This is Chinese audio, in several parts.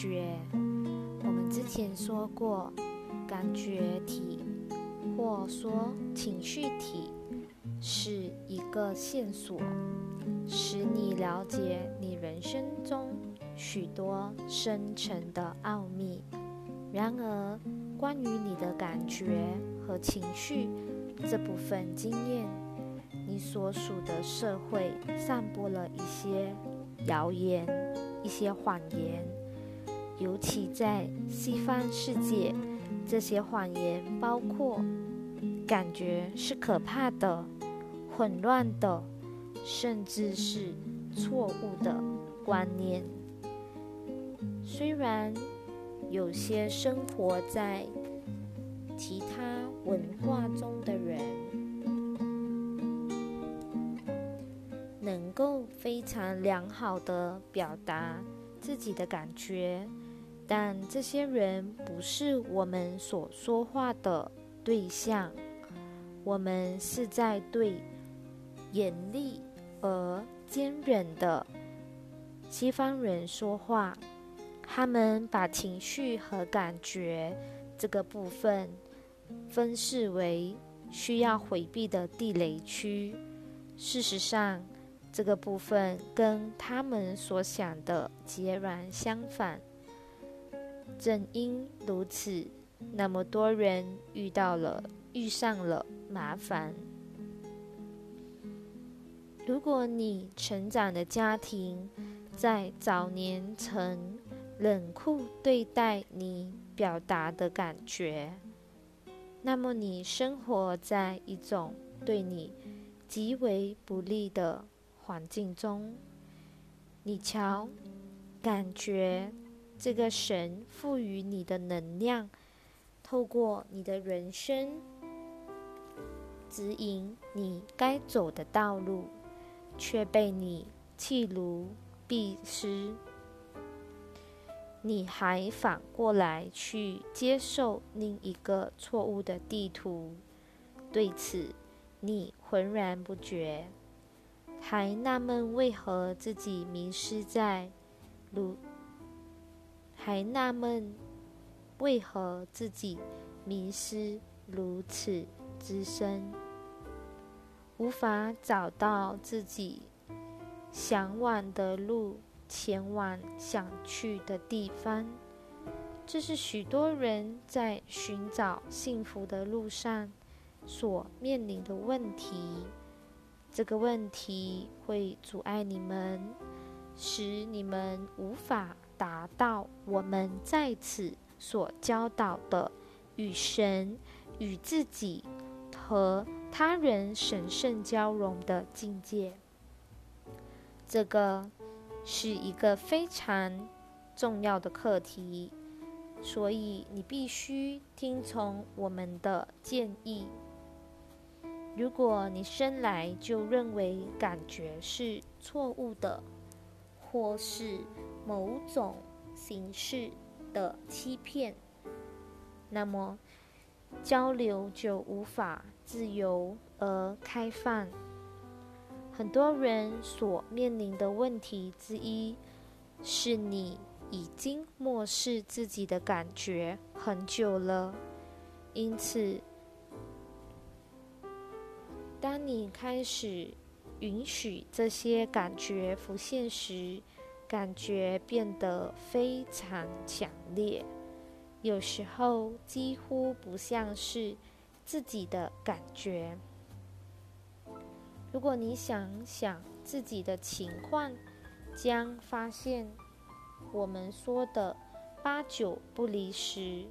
觉。我们之前说过，感觉体或说情绪体是一个线索，使你了解你人生中许多深沉的奥秘。然而，关于你的感觉和情绪这部分经验，你所属的社会散播了一些谣言、一些谎言，尤其在西方世界，这些谎言包括感觉是可怕的、混乱的，甚至是错误的观念。虽然。有些生活在其他文化中的人，能够非常良好的表达自己的感觉，但这些人不是我们所说话的对象。我们是在对严厉而坚韧的西方人说话。他们把情绪和感觉这个部分分视为需要回避的地雷区。事实上，这个部分跟他们所想的截然相反。正因如此，那么多人遇到了、遇上了麻烦。如果你成长的家庭在早年曾冷酷对待你表达的感觉，那么你生活在一种对你极为不利的环境中。你瞧，感觉这个神赋予你的能量，透过你的人生指引你该走的道路，却被你弃如敝屣。你还反过来去接受另一个错误的地图，对此你浑然不觉，还纳闷为何自己迷失在如，还纳闷为何自己迷失如此之深，无法找到自己向往的路。前往想去的地方，这是许多人在寻找幸福的路上所面临的问题。这个问题会阻碍你们，使你们无法达到我们在此所教导的与神、与自己和他人神圣交融的境界。这个。是一个非常重要的课题，所以你必须听从我们的建议。如果你生来就认为感觉是错误的，或是某种形式的欺骗，那么交流就无法自由而开放。很多人所面临的问题之一，是你已经漠视自己的感觉很久了。因此，当你开始允许这些感觉浮现时，感觉变得非常强烈，有时候几乎不像是自己的感觉。如果你想想自己的情况，将发现我们说的八九不离十。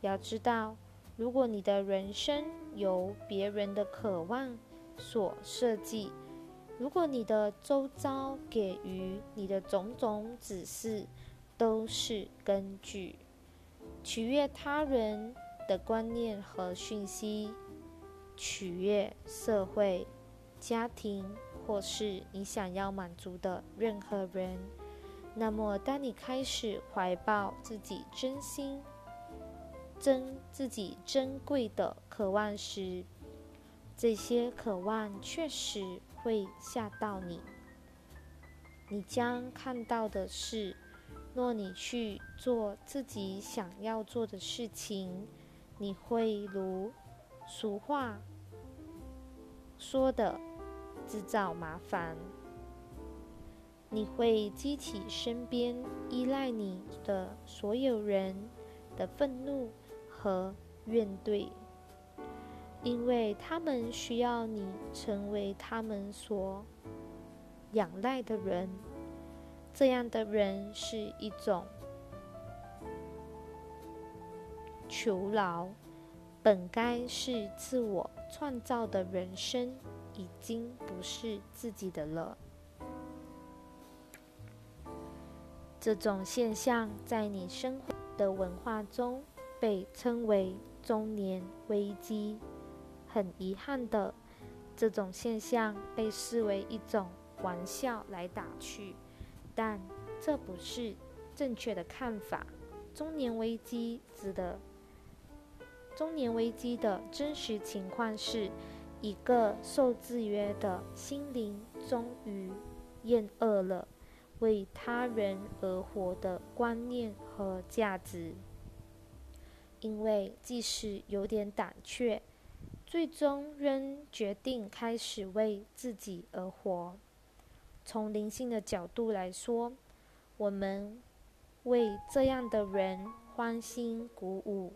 要知道，如果你的人生由别人的渴望所设计，如果你的周遭给予你的种种指示都是根据取悦他人的观念和讯息，取悦社会。家庭，或是你想要满足的任何人，那么当你开始怀抱自己真心、珍自己珍贵的渴望时，这些渴望确实会吓到你。你将看到的是，若你去做自己想要做的事情，你会如俗话说的，制造麻烦。你会激起身边依赖你的所有人的愤怒和怨怼，因为他们需要你成为他们所仰赖的人。这样的人是一种求饶，本该是自我创造的人生，已经不是自己的了。这种现象在你生活的文化中被称为中年危机。很遗憾的，这种现象被视为一种玩笑来打趣，但这不是正确的看法。中年危机指的中年危机的真实情况是，一个受制约的心灵终于厌恶了。为他人而活的观念和价值，因为即使有点胆怯，最终仍决定开始为自己而活。从灵性的角度来说，我们为这样的人欢欣鼓舞，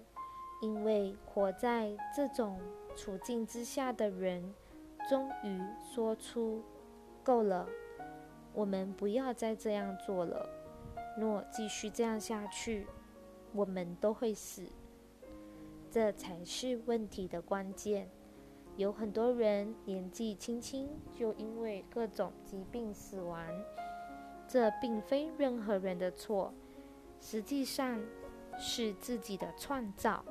因为活在这种处境之下的人，终于说出“够了”。我们不要再这样做了。若继续这样下去，我们都会死。这才是问题的关键。有很多人年纪轻轻就因为各种疾病死亡，这并非任何人的错，实际上是自己的创造。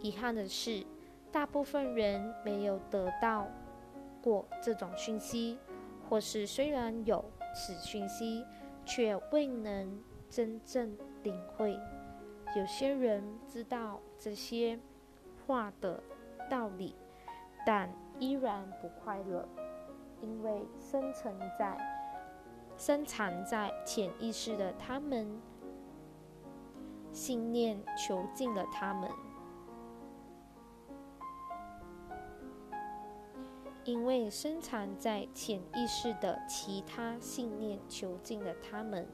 遗憾的是，大部分人没有得到过这种讯息，或是虽然有。此讯息却未能真正领会。有些人知道这些话的道理，但依然不快乐，因为深沉在深藏在潜意识的他们信念囚禁了他们。因为深藏在潜意识的其他信念囚禁了他们，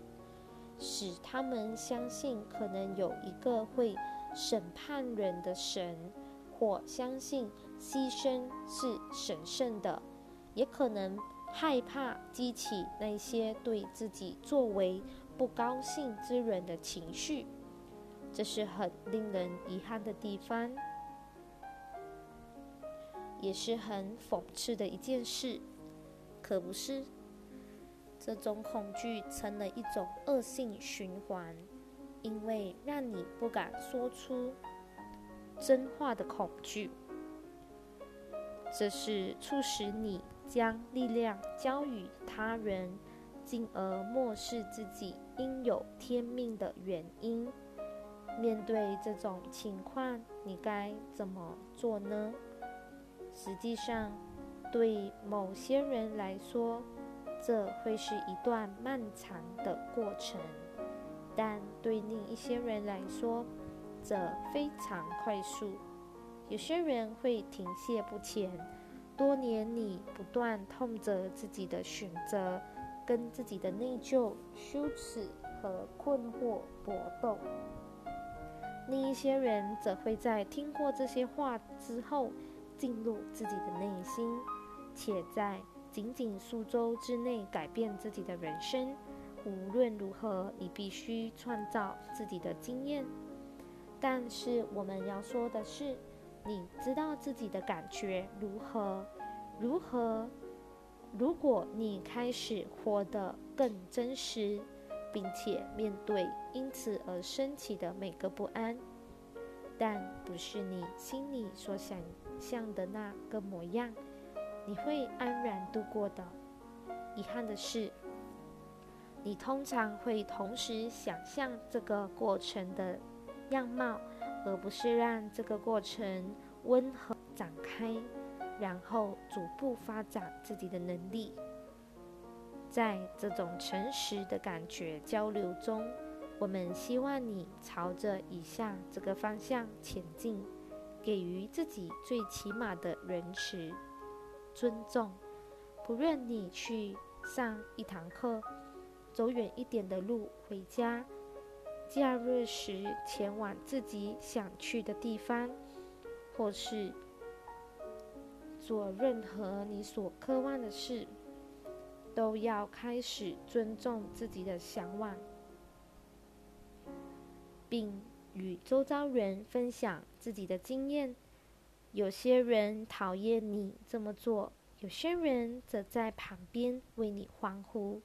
使他们相信可能有一个会审判人的神，或相信牺牲是神圣的，也可能害怕激起那些对自己作为不高兴之人的情绪。这是很令人遗憾的地方。也是很讽刺的一件事，可不是？这种恐惧成了一种恶性循环，因为让你不敢说出真话的恐惧，这是促使你将力量交予他人，进而漠视自己应有天命的原因。面对这种情况，你该怎么做呢？实际上，对某些人来说，这会是一段漫长的过程；但对另一些人来说，这非常快速。有些人会停滞不前，多年里不断痛着自己的选择，跟自己的内疚、羞耻和困惑搏斗；另一些人则会在听过这些话之后。进入自己的内心，且在仅仅数周之内改变自己的人生。无论如何，你必须创造自己的经验。但是我们要说的是，你知道自己的感觉如何？如何？如果你开始活得更真实，并且面对因此而升起的每个不安，但不是你心里所想。象的那个模样，你会安然度过的。遗憾的是，你通常会同时想象这个过程的样貌，而不是让这个过程温和展开，然后逐步发展自己的能力。在这种诚实的感觉交流中，我们希望你朝着以下这个方向前进：给予自己最起码的仁慈、尊重。不论你去上一堂课，走远一点的路回家，假日时前往自己想去的地方，或是做任何你所渴望的事，都要开始尊重自己的向往，并与周遭人分享自己的经验。有些人讨厌你这么做。有些人则在旁边为你欢呼，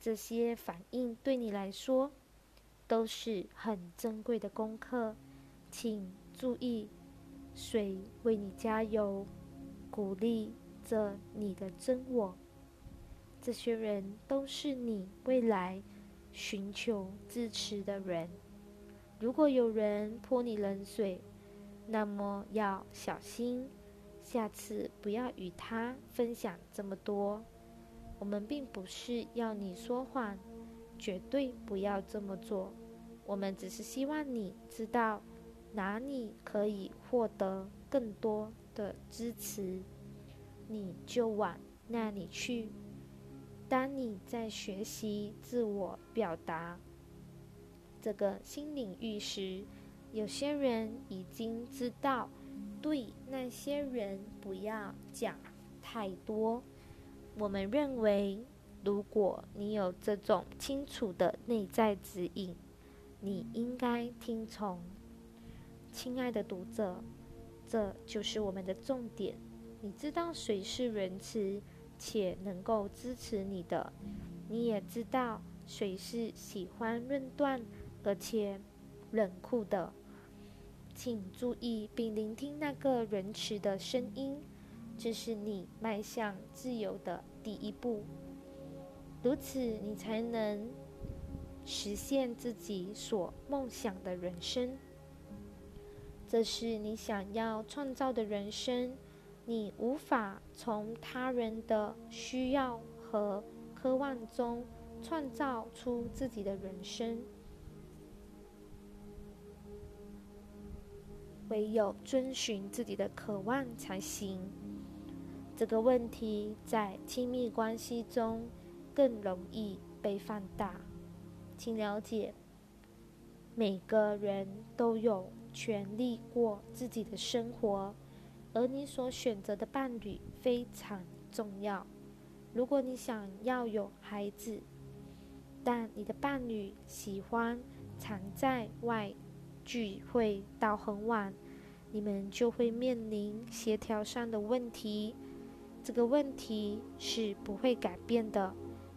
这些反应对你来说都是很珍贵的功课。请注意，谁为你加油、鼓励着你的真我？这些人都是你未来寻求支持的人。如果有人泼你冷水，那么要小心。下次不要与他分享这么多。我们并不是要你说谎，绝对不要这么做。我们只是希望你知道哪里可以获得更多的支持，你就往那里去。当你在学习自我表达这个新领域时，有些人已经知道。对那些人不要讲太多。我们认为，如果你有这种清楚的内在指引，你应该听从。亲爱的读者，这就是我们的重点。你知道谁是仁慈且能够支持你的，你也知道谁是喜欢论断而且冷酷的。请注意并聆听那个仁慈的声音，这是你迈向自由的第一步。如此，你才能实现自己所梦想的人生。这是你想要创造的人生。你无法从他人的需要和渴望中创造出自己的人生。唯有遵循自己的渴望才行。这个问题在亲密关系中更容易被放大。请了解，每个人都有权利过自己的生活，而你所选择的伴侣非常重要。如果你想要有孩子，但你的伴侣喜欢常在外，聚会到很晚，你们就会面临协调上的问题。这个问题是不会改变的，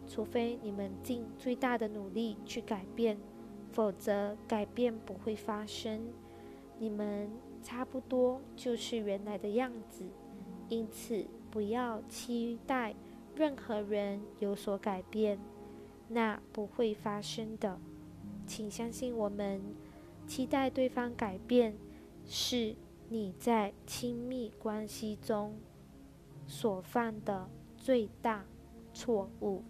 除非你们尽最大的努力去改变，否则改变不会发生。你们差不多就是原来的样子，因此不要期待任何人有所改变，那不会发生的。请相信我们。期待对方改变，是你在亲密关系中所犯的最大错误。